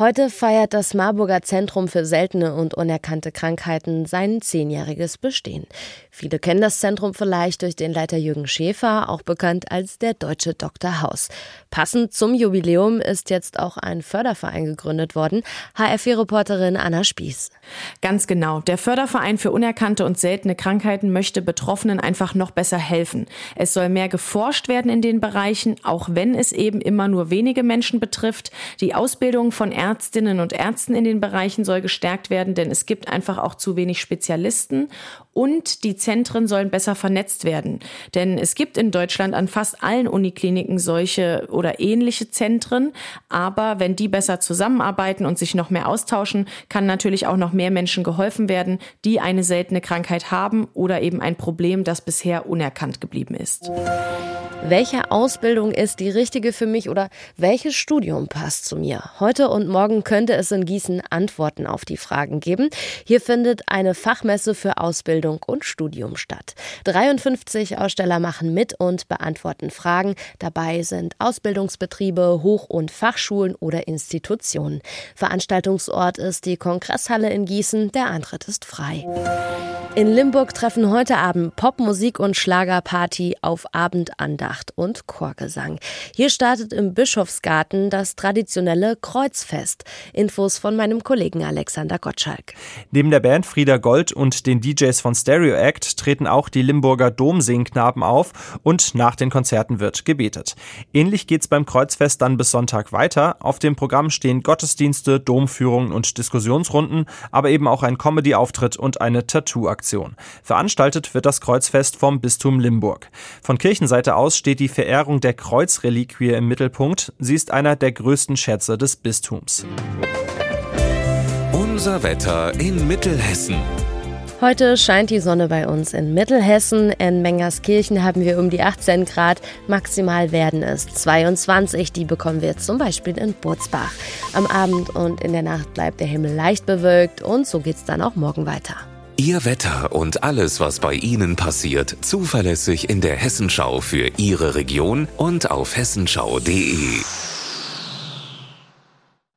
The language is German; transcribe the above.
Heute feiert das Marburger Zentrum für seltene und unerkannte Krankheiten sein zehnjähriges Bestehen. Viele kennen das Zentrum vielleicht durch den Leiter Jürgen Schäfer, auch bekannt als der Deutsche Dr. Haus. Passend zum Jubiläum ist jetzt auch ein Förderverein gegründet worden. HRV-Reporterin Anna Spieß. Ganz genau. Der Förderverein für unerkannte und seltene Krankheiten möchte Betroffenen einfach noch besser helfen. Es soll mehr geforscht werden in den Bereichen, auch wenn es eben immer nur wenige Menschen betrifft. Die Ausbildung von Ärzten Ärztinnen und Ärzten in den Bereichen soll gestärkt werden, denn es gibt einfach auch zu wenig Spezialisten und die Zentren sollen besser vernetzt werden. Denn es gibt in Deutschland an fast allen Unikliniken solche oder ähnliche Zentren, aber wenn die besser zusammenarbeiten und sich noch mehr austauschen, kann natürlich auch noch mehr Menschen geholfen werden, die eine seltene Krankheit haben oder eben ein Problem, das bisher unerkannt geblieben ist. Welche Ausbildung ist die richtige für mich oder welches Studium passt zu mir? Heute und morgen könnte es in Gießen Antworten auf die Fragen geben. Hier findet eine Fachmesse für Ausbildung und Studium statt. 53 Aussteller machen mit und beantworten Fragen. Dabei sind Ausbildungsbetriebe, Hoch- und Fachschulen oder Institutionen. Veranstaltungsort ist die Kongresshalle in Gießen. Der Eintritt ist frei. In Limburg treffen heute Abend Popmusik und Schlagerparty auf Abendandacht und Chorgesang. Hier startet im Bischofsgarten das traditionelle Kreuzfest. Infos von meinem Kollegen Alexander Gottschalk. Neben der Band Frieda Gold und den DJs von Stereo Act treten auch die Limburger Domsingknaben auf und nach den Konzerten wird gebetet. Ähnlich geht's beim Kreuzfest dann bis Sonntag weiter. Auf dem Programm stehen Gottesdienste, Domführungen und Diskussionsrunden, aber eben auch ein Comedy-Auftritt und eine Tattoo-Aktion. Aktion. Veranstaltet wird das Kreuzfest vom Bistum Limburg. Von Kirchenseite aus steht die Verehrung der Kreuzreliquie im Mittelpunkt. Sie ist einer der größten Schätze des Bistums. Unser Wetter in Mittelhessen. Heute scheint die Sonne bei uns in Mittelhessen. In Mengerskirchen haben wir um die 18 Grad. Maximal werden es 22. Die bekommen wir zum Beispiel in Burzbach. Am Abend und in der Nacht bleibt der Himmel leicht bewölkt und so geht es dann auch morgen weiter. Ihr Wetter und alles, was bei Ihnen passiert, zuverlässig in der Hessenschau für Ihre Region und auf hessenschau.de.